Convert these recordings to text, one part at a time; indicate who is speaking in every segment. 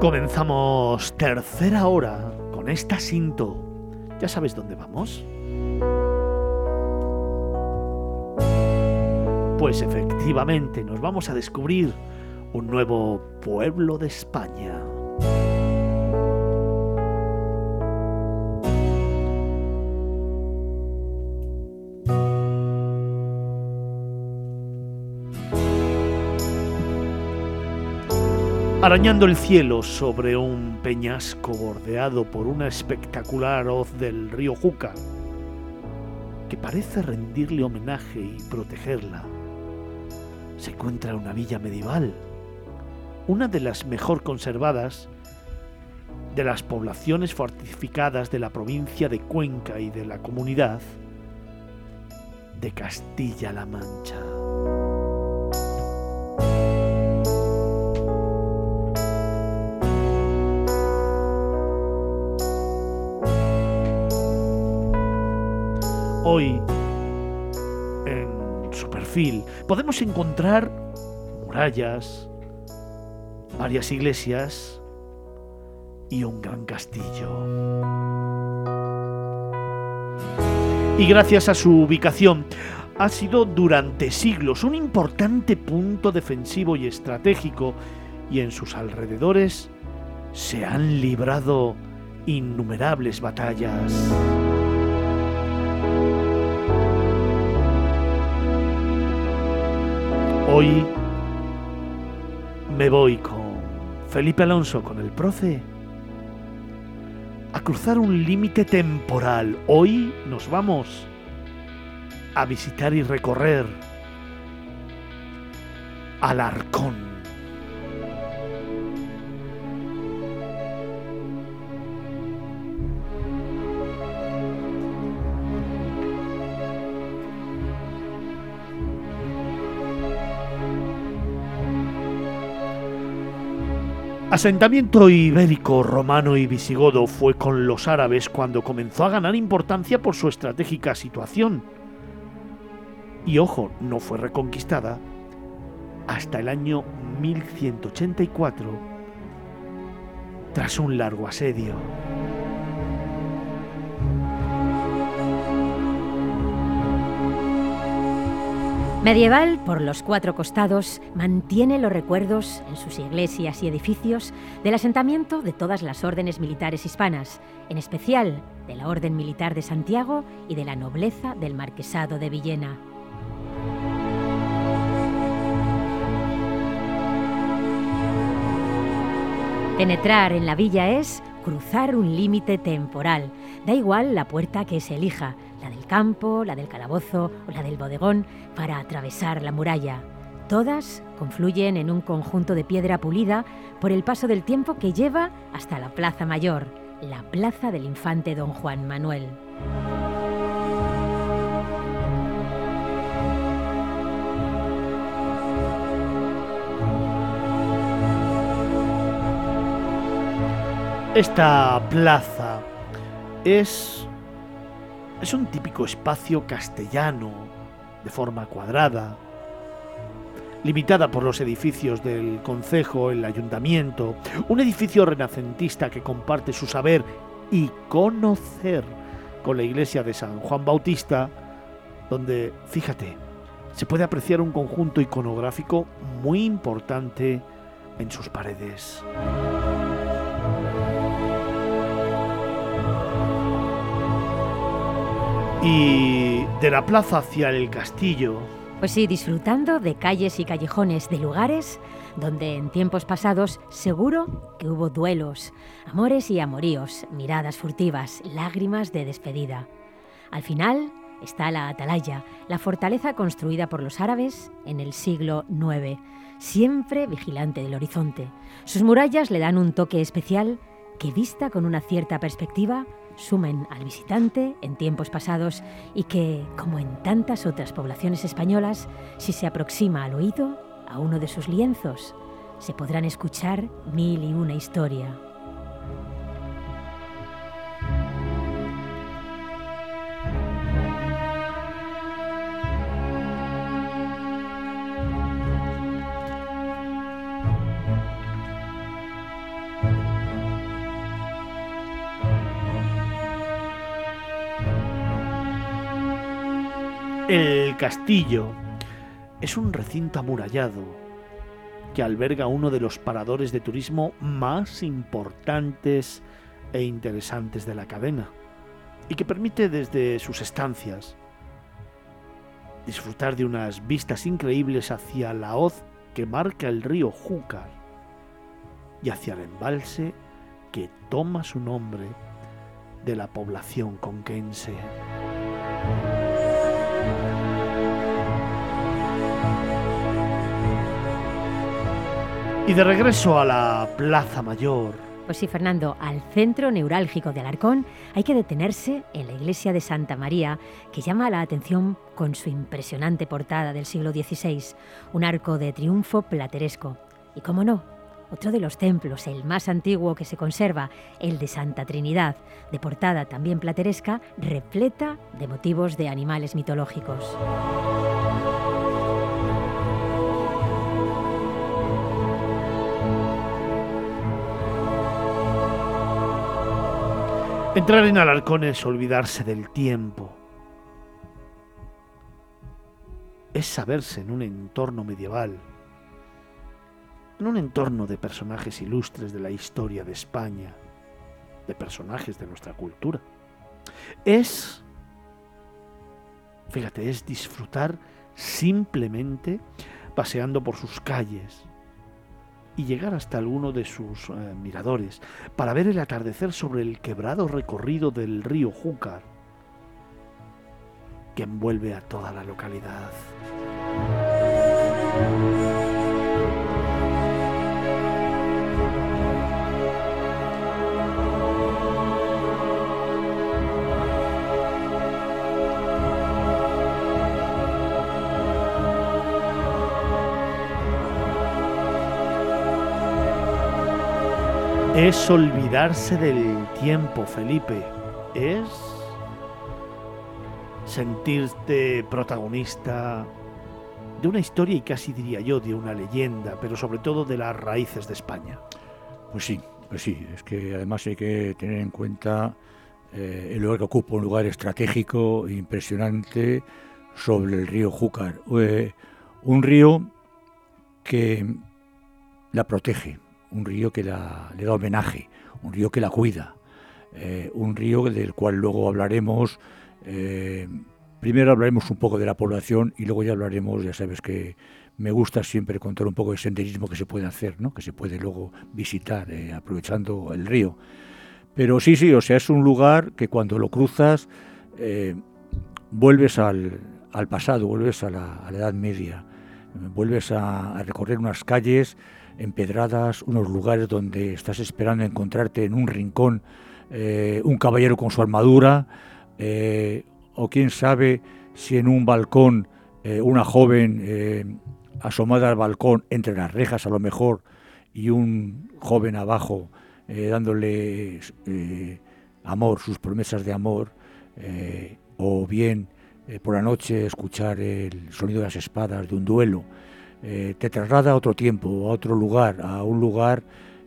Speaker 1: Comenzamos tercera hora con esta cinto. ¿Ya sabes dónde vamos? Pues efectivamente nos vamos a descubrir un nuevo pueblo de España. Arañando el cielo sobre un peñasco bordeado por una espectacular hoz del río Júcar, que parece rendirle homenaje y protegerla, se encuentra una villa medieval, una de las mejor conservadas de las poblaciones fortificadas de la provincia de Cuenca y de la comunidad de Castilla-La Mancha. Hoy, en su perfil, podemos encontrar murallas, varias iglesias y un gran castillo. Y gracias a su ubicación, ha sido durante siglos un importante punto defensivo y estratégico y en sus alrededores se han librado innumerables batallas. Hoy me voy con Felipe Alonso, con el profe, a cruzar un límite temporal. Hoy nos vamos a visitar y recorrer Alarcón. Asentamiento ibérico, romano y visigodo fue con los árabes cuando comenzó a ganar importancia por su estratégica situación. Y ojo, no fue reconquistada hasta el año 1184, tras un largo asedio.
Speaker 2: Medieval, por los cuatro costados, mantiene los recuerdos en sus iglesias y edificios del asentamiento de todas las órdenes militares hispanas, en especial de la Orden Militar de Santiago y de la nobleza del Marquesado de Villena. Penetrar en la villa es cruzar un límite temporal. Da igual la puerta que se elija, la del campo, la del calabozo o la del bodegón, para atravesar la muralla. Todas confluyen en un conjunto de piedra pulida por el paso del tiempo que lleva hasta la Plaza Mayor, la Plaza del Infante Don Juan Manuel.
Speaker 1: Esta plaza es es un típico espacio castellano, de forma cuadrada, limitada por los edificios del concejo, el ayuntamiento, un edificio renacentista que comparte su saber y conocer con la iglesia de San Juan Bautista, donde, fíjate, se puede apreciar un conjunto iconográfico muy importante en sus paredes. Y de la plaza hacia el castillo.
Speaker 2: Pues sí, disfrutando de calles y callejones, de lugares donde en tiempos pasados seguro que hubo duelos, amores y amoríos, miradas furtivas, lágrimas de despedida. Al final está la atalaya, la fortaleza construida por los árabes en el siglo IX, siempre vigilante del horizonte. Sus murallas le dan un toque especial que vista con una cierta perspectiva sumen al visitante en tiempos pasados y que, como en tantas otras poblaciones españolas, si se aproxima al oído, a uno de sus lienzos, se podrán escuchar mil y una historia.
Speaker 1: El castillo es un recinto amurallado que alberga uno de los paradores de turismo más importantes e interesantes de la cadena y que permite desde sus estancias disfrutar de unas vistas increíbles hacia la hoz que marca el río Júcar y hacia el embalse que toma su nombre de la población conquense. Y de regreso a la Plaza Mayor.
Speaker 2: Pues sí, Fernando, al centro neurálgico de Alarcón hay que detenerse en la iglesia de Santa María, que llama la atención con su impresionante portada del siglo XVI, un arco de triunfo plateresco. Y cómo no, otro de los templos, el más antiguo que se conserva, el de Santa Trinidad, de portada también plateresca, repleta de motivos de animales mitológicos.
Speaker 1: Entrar en Alarcón es olvidarse del tiempo. Es saberse en un entorno medieval, en un entorno de personajes ilustres de la historia de España, de personajes de nuestra cultura. Es, fíjate, es disfrutar simplemente paseando por sus calles, y llegar hasta alguno de sus eh, miradores para ver el atardecer sobre el quebrado recorrido del río Júcar que envuelve a toda la localidad. Es olvidarse del tiempo, Felipe. Es sentirte protagonista de una historia y casi diría yo de una leyenda, pero sobre todo de las raíces de España.
Speaker 3: Pues sí, pues sí, es que además hay que tener en cuenta eh, el lugar que ocupa, un lugar estratégico impresionante sobre el río Júcar, eh, un río que la protege, un río que la, le da homenaje, un río que la cuida, eh, un río del cual luego hablaremos. Eh, primero hablaremos un poco de la población y luego ya hablaremos, ya sabes que me gusta siempre contar un poco de senderismo que se puede hacer, ¿no? que se puede luego visitar eh, aprovechando el río. Pero sí, sí, o sea, es un lugar que cuando lo cruzas vuelves al, pasado, vuelves a la, Edad Media, vuelves a recorrer unas calles empedradas, unos lugares donde estás esperando encontrarte en un rincón eh, un caballero con su armadura, eh, o quién sabe si en un balcón eh, una joven asomada al balcón entre las rejas a lo mejor y un joven abajo dándole amor, sus promesas de amor, o bien por la noche escuchar el sonido de las espadas de un duelo. Eh, te traslada a otro tiempo, a otro lugar, a un lugar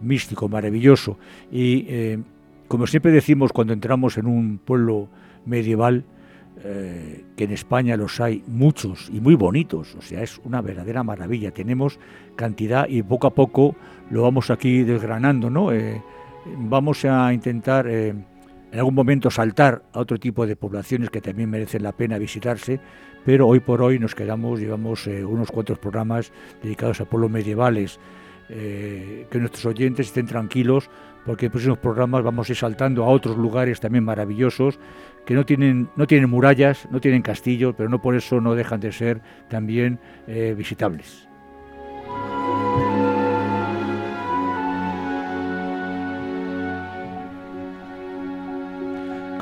Speaker 3: místico, maravilloso. Y eh, como siempre decimos cuando entramos en un pueblo medieval, eh, que en España los hay muchos y muy bonitos, o sea, es una verdadera maravilla. Tenemos cantidad y poco a poco lo vamos aquí desgranando, ¿no? vamos a intentar en algún momento saltar a otro tipo de poblaciones que también merecen la pena visitarse, pero hoy por hoy nos quedamos, llevamos eh, unos cuantos programas dedicados a pueblos medievales eh, que nuestros oyentes estén tranquilos porque en próximos programas vamos a ir saltando a otros lugares también maravillosos que no tienen, no tienen murallas, no tienen castillos, pero no por eso no dejan de ser también eh, visitables.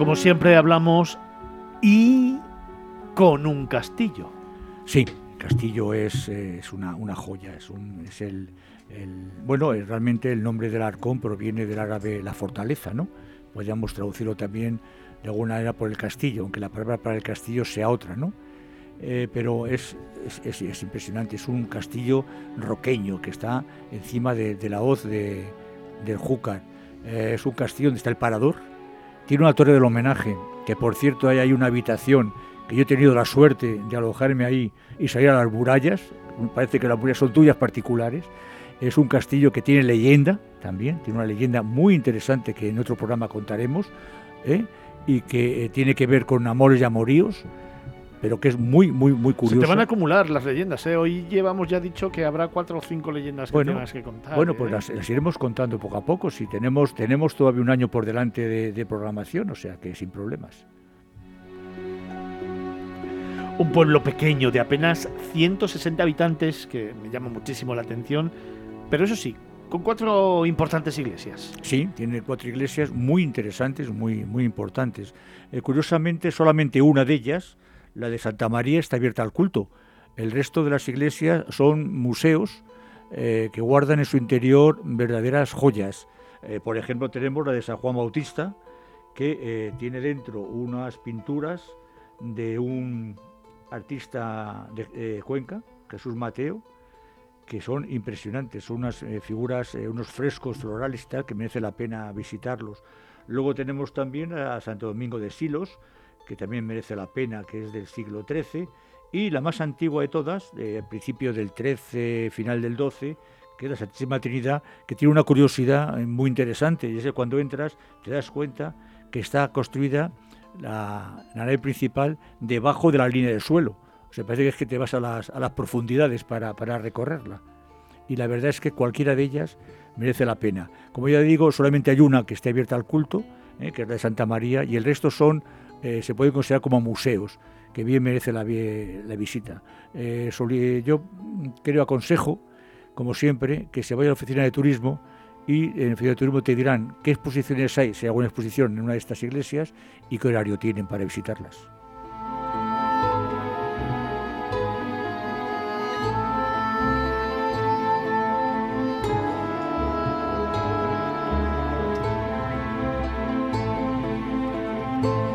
Speaker 1: Como siempre hablamos y con un castillo.
Speaker 3: Sí, castillo es, es una, joya, es, un, es el, el, bueno, realmente el nombre del arcón proviene del árabe la fortaleza, ¿no? Podríamos traducirlo también de alguna manera por el castillo, aunque la palabra para el castillo sea otra, ¿no? Eh, pero es, es, es, impresionante, es un castillo roqueño que está encima de, de la hoz de, del Júcar. Eh, es un castillo donde está el parador, tiene una torre del homenaje, que por cierto ahí una habitación que yo he tenido la suerte de alojarme ahí y salir a las murallas, parece que las murallas son tuyas particulares, es un castillo que tiene leyenda también, tiene una leyenda muy interesante que en otro programa contaremos, ¿eh? y que eh, tiene que ver con amores y amoríos, pero que es muy, muy, muy curioso.
Speaker 1: Se te van a acumular las leyendas, ¿eh? Hoy llevamos ya dicho que habrá cuatro o cinco leyendas que
Speaker 3: bueno,
Speaker 1: tengas que contar.
Speaker 3: Bueno, pues
Speaker 1: ¿eh?
Speaker 3: las, las, iremos contando poco a poco, si tenemos, tenemos todavía un año por delante de, de programación, o sea que sin problemas.
Speaker 1: Un pueblo pequeño de apenas 160 habitantes, que me llama muchísimo la atención, pero eso sí, con cuatro importantes iglesias.
Speaker 3: Sí, tiene cuatro iglesias muy interesantes, muy, muy importantes. Eh, curiosamente, solamente una de ellas, la de Santa María, está abierta al culto. El resto de las iglesias son museos eh, que guardan en su interior verdaderas joyas. Eh, por ejemplo, tenemos la de San Juan Bautista, que eh, tiene dentro unas pinturas de un artista de Cuenca, Jesús Mateo, que son impresionantes, son unas figuras, unos frescos tal, que merece la pena visitarlos. Luego tenemos también a Santo Domingo de Silos, que también merece la pena, que es del siglo XIII, y la más antigua de todas, de principio del XIII, final del XII, que es la Santísima Trinidad, que tiene una curiosidad eh, muy interesante, y es que cuando entras te das cuenta que está construida la, la nave principal debajo de la línea del suelo. O sea, parece que es que te vas a las, a las profundidades para, para, recorrerla. Y la verdad es que cualquiera de ellas merece la pena. Como ya digo, solamente hay una que esté abierta al culto, eh, que es la de Santa María, y el resto son, eh, se pueden considerar como museos, que bien merece la, visita. Eh, yo creo, aconsejo, como siempre, que se vaya a la oficina de turismo y en la oficina de turismo te dirán qué exposiciones hay, si hay alguna exposición en una de estas iglesias y qué horario tienen para visitarlas.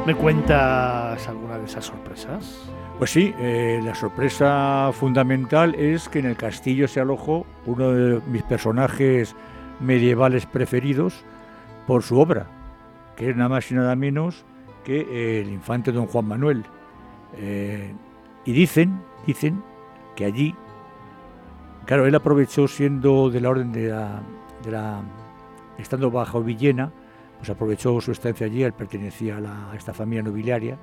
Speaker 1: ¿Me cuentas alguna de esas sorpresas?
Speaker 3: Pues sí, eh, la sorpresa fundamental es que en el castillo se alojó uno de mis personajes medievales preferidos por su obra, que es nada más y nada menos que eh, el infante don Juan Manuel. Eh, y dicen, dicen que allí, claro, él aprovechó siendo de la orden de la, de la estando bajo Villena, pues aprovechó su estancia allí, él pertenecía a, esta familia nobiliaria,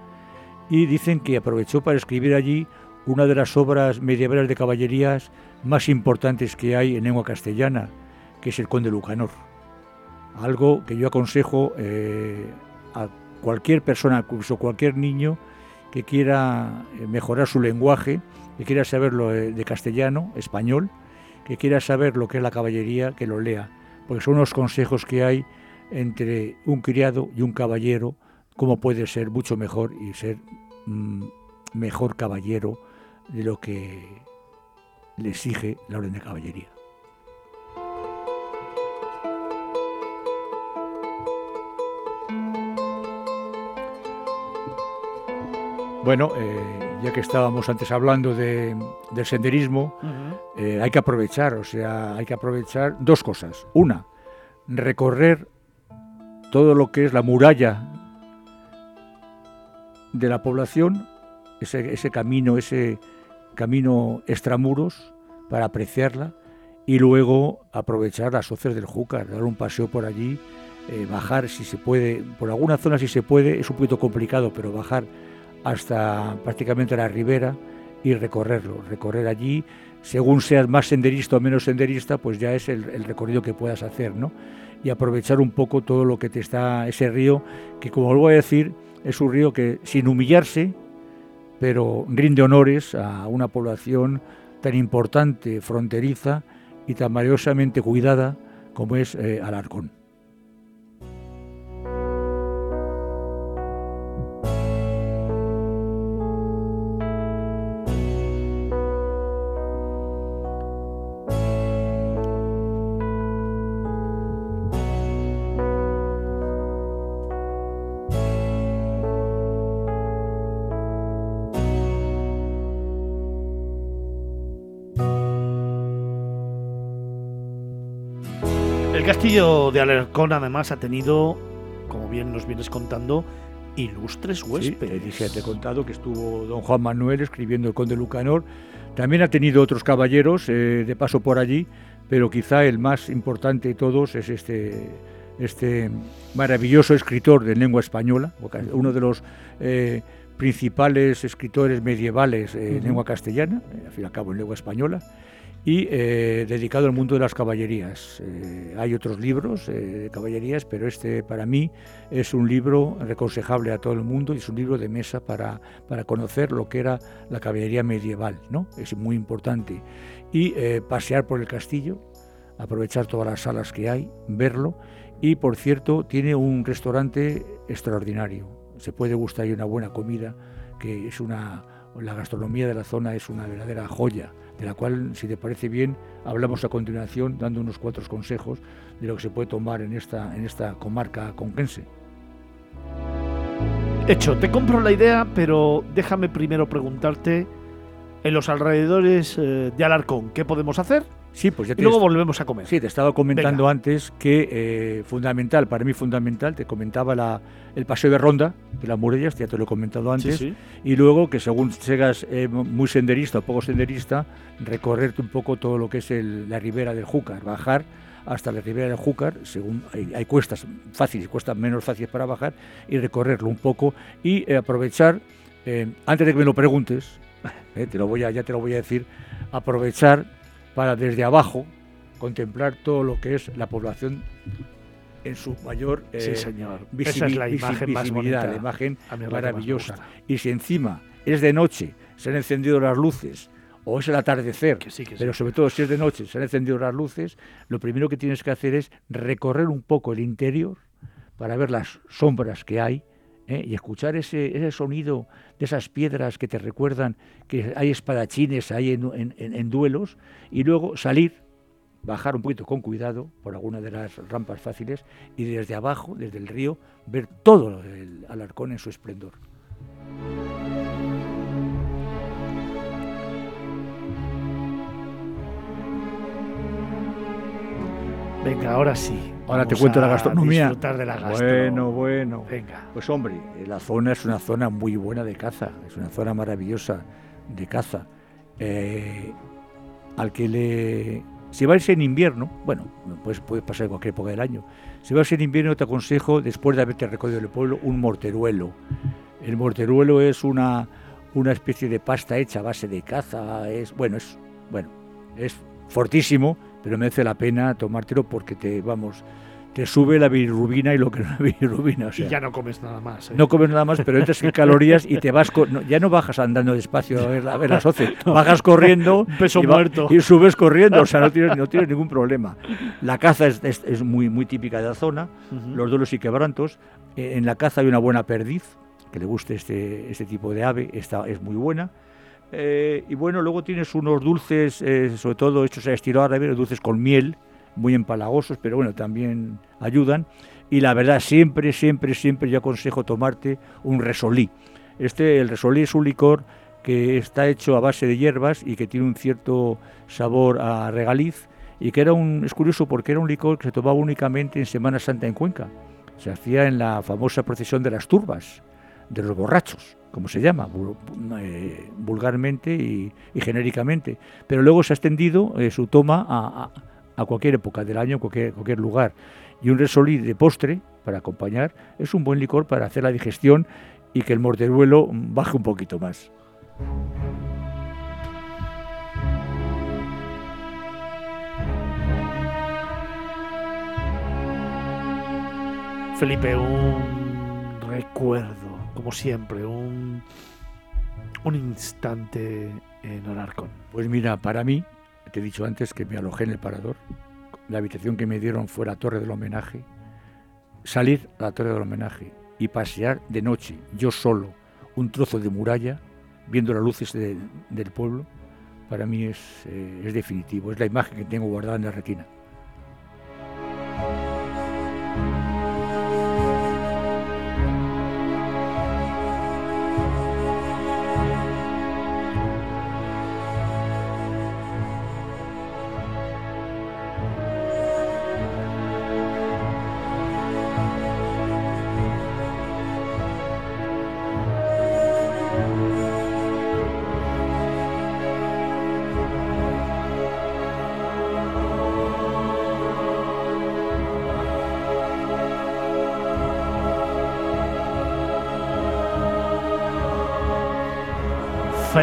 Speaker 3: y dicen que aprovechó para escribir allí una de las obras medievales de caballerías más importantes que hay en lengua castellana, que es el Conde Lucanor. Algo que yo aconsejo eh, a cualquier persona, incluso cualquier niño, que quiera mejorar su lenguaje, que quiera saberlo de castellano, español, que quiera saber lo que es la caballería, que lo lea, porque son unos consejos que hay entre un criado y un caballero, cómo puede ser mucho mejor y ser mmm, mejor caballero de lo que le exige la orden de caballería. Bueno, eh, ya que estábamos antes hablando de, del senderismo, uh -huh. eh, hay que aprovechar, o sea, hay que aprovechar dos cosas. Una, recorrer todo lo que es la muralla de la población, ese, ese camino, ese camino extramuros para apreciarla y luego aprovechar las hoces del Júcar, dar un paseo por allí, eh, bajar si se puede, por alguna zona si se puede, es un poquito complicado, pero bajar hasta prácticamente la ribera y recorrerlo, recorrer allí, según seas más senderista o menos senderista, pues ya es el, recorrido que puedas hacer, ¿no? Y aprovechar un poco todo lo que te está ese río, que como vuelvo a decir, es un río que sin humillarse, pero rinde honores a una población tan importante, fronteriza y tan maravillosamente cuidada como es eh, Alarcón.
Speaker 1: El castillo de Alarcón además ha tenido, como bien nos vienes contando, ilustres huéspedes.
Speaker 3: Sí, te, te he contado que estuvo don Juan Manuel escribiendo el Conde Lucanor. También ha tenido otros caballeros eh, de paso por allí, pero quizá el más importante de todos es este, este maravilloso escritor de lengua española, uno de los eh, principales escritores medievales en lengua castellana, eh, al fin y al cabo en lengua española y eh, dedicado al mundo de las caballerías. Eh, hay otros libros eh, de caballerías, pero este para mí es un libro reconsejable a todo el mundo y es un libro de mesa para, para conocer lo que era la caballería medieval, ¿no? Es muy importante. Y pasear por el castillo, aprovechar todas las salas que hay, verlo y por cierto tiene un restaurante extraordinario. Se puede gustar una buena comida, que es una la gastronomía de la zona es una verdadera joya de la cual, si te parece bien, hablamos a continuación dando unos cuatro consejos de lo que se puede tomar en esta, en esta comarca conquense.
Speaker 1: Hecho, te compro la idea, pero déjame primero preguntarte, en los alrededores eh, de Alarcón, ¿qué podemos hacer?
Speaker 3: Sí, pues ya
Speaker 1: y luego volvemos a comer.
Speaker 3: Sí, te estaba comentando antes que eh, fundamental, para mí fundamental, te comentaba la, el paseo de ronda de las murallas, ya te lo he comentado antes, y luego que según seas eh, muy senderista o poco senderista, recorrerte un poco todo lo que es la ribera del Júcar, bajar hasta la ribera del Júcar, según hay, cuestas fáciles, cuestas menos fáciles para bajar, y recorrerlo un poco y eh, aprovechar, antes de que me lo preguntes, te lo voy a, ya te lo voy a decir, aprovechar para desde abajo contemplar todo lo que es la población en su mayor
Speaker 1: sí, señor. Esa es la imagen más bonita,
Speaker 3: la imagen maravillosa. Y si encima es de noche, se han encendido las luces, o es el atardecer, pero sobre todo si es de noche, se han encendido las luces, lo primero que tienes que hacer es recorrer un poco el interior para ver las sombras que hay ¿eh? y escuchar ese, ese sonido de esas piedras que te recuerdan que hay espadachines ahí en, duelos, y luego salir, bajar un poquito con cuidado por alguna de las rampas fáciles y desde abajo, desde el río, ver todo el Alarcón en su esplendor.
Speaker 1: Venga, ahora sí.
Speaker 3: Ahora te cuento la gastronomía.
Speaker 1: Disfrutar de la
Speaker 3: Bueno, bueno. Venga. Pues hombre, la zona es una zona muy buena de caza, es una zona maravillosa de caza. Eh, al que le. Si vais en invierno, bueno, pues puede pasar en cualquier época del año. Si vais en invierno, te aconsejo, después de haberte recorrido el pueblo, un morteruelo. El morteruelo es una, una especie de pasta hecha a base de caza. Es, bueno, es, bueno, es fortísimo, pero merece la pena tomártelo porque te, vamos, te sube la bilirrubina y lo que no es bilirrubina. O
Speaker 1: y ya no comes nada más. ¿eh?
Speaker 3: No comes nada más, pero entras en calorías y te vas, ya no bajas andando despacio a ver, a ver las hoces, bajas corriendo
Speaker 1: Peso
Speaker 3: y,
Speaker 1: muerto.
Speaker 3: y subes corriendo, o sea, no tienes, no tienes ningún problema. La caza es, es, muy, muy típica de la zona, los duelos y quebrantos. Eh, en la caza hay una buena perdiz, que le guste este, este tipo de ave, esta es muy buena. Eh, y bueno, luego tienes unos dulces, eh, sobre todo hechos a estilo árabe, dulces con miel, muy empalagosos, pero bueno, también ayudan. Y la verdad, siempre, siempre, siempre yo aconsejo tomarte un resolí. Este, el resolí es un licor que está hecho a base de hierbas y que tiene un cierto sabor a regaliz y que era un, es curioso porque era un licor que se tomaba únicamente en Semana Santa en Cuenca. Se hacía en la famosa procesión de las turbas, de los borrachos como se llama eh, vulgarmente y, y, genéricamente, pero luego se ha extendido eh, su toma a, cualquier época del año, cualquier, cualquier lugar. Y un resolí de postre para acompañar es un buen licor para hacer la digestión y que el morteruelo baje un poquito más.
Speaker 1: Felipe, un recuerdo, como siempre, un un instante en Alarcón.
Speaker 3: Pues mira, para mí, te he dicho antes que me alojé en el parador, la habitación que me dieron fue la torre del homenaje, salir a la torre del homenaje y pasear de noche, yo solo, un trozo de muralla, viendo las luces del pueblo, para mí es, eh, es definitivo, es la imagen que tengo guardada en la retina.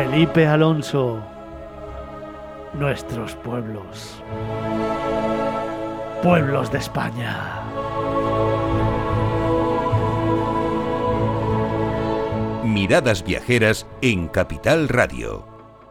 Speaker 1: Felipe Alonso, nuestros pueblos, pueblos de España.
Speaker 4: Miradas viajeras en Capital Radio.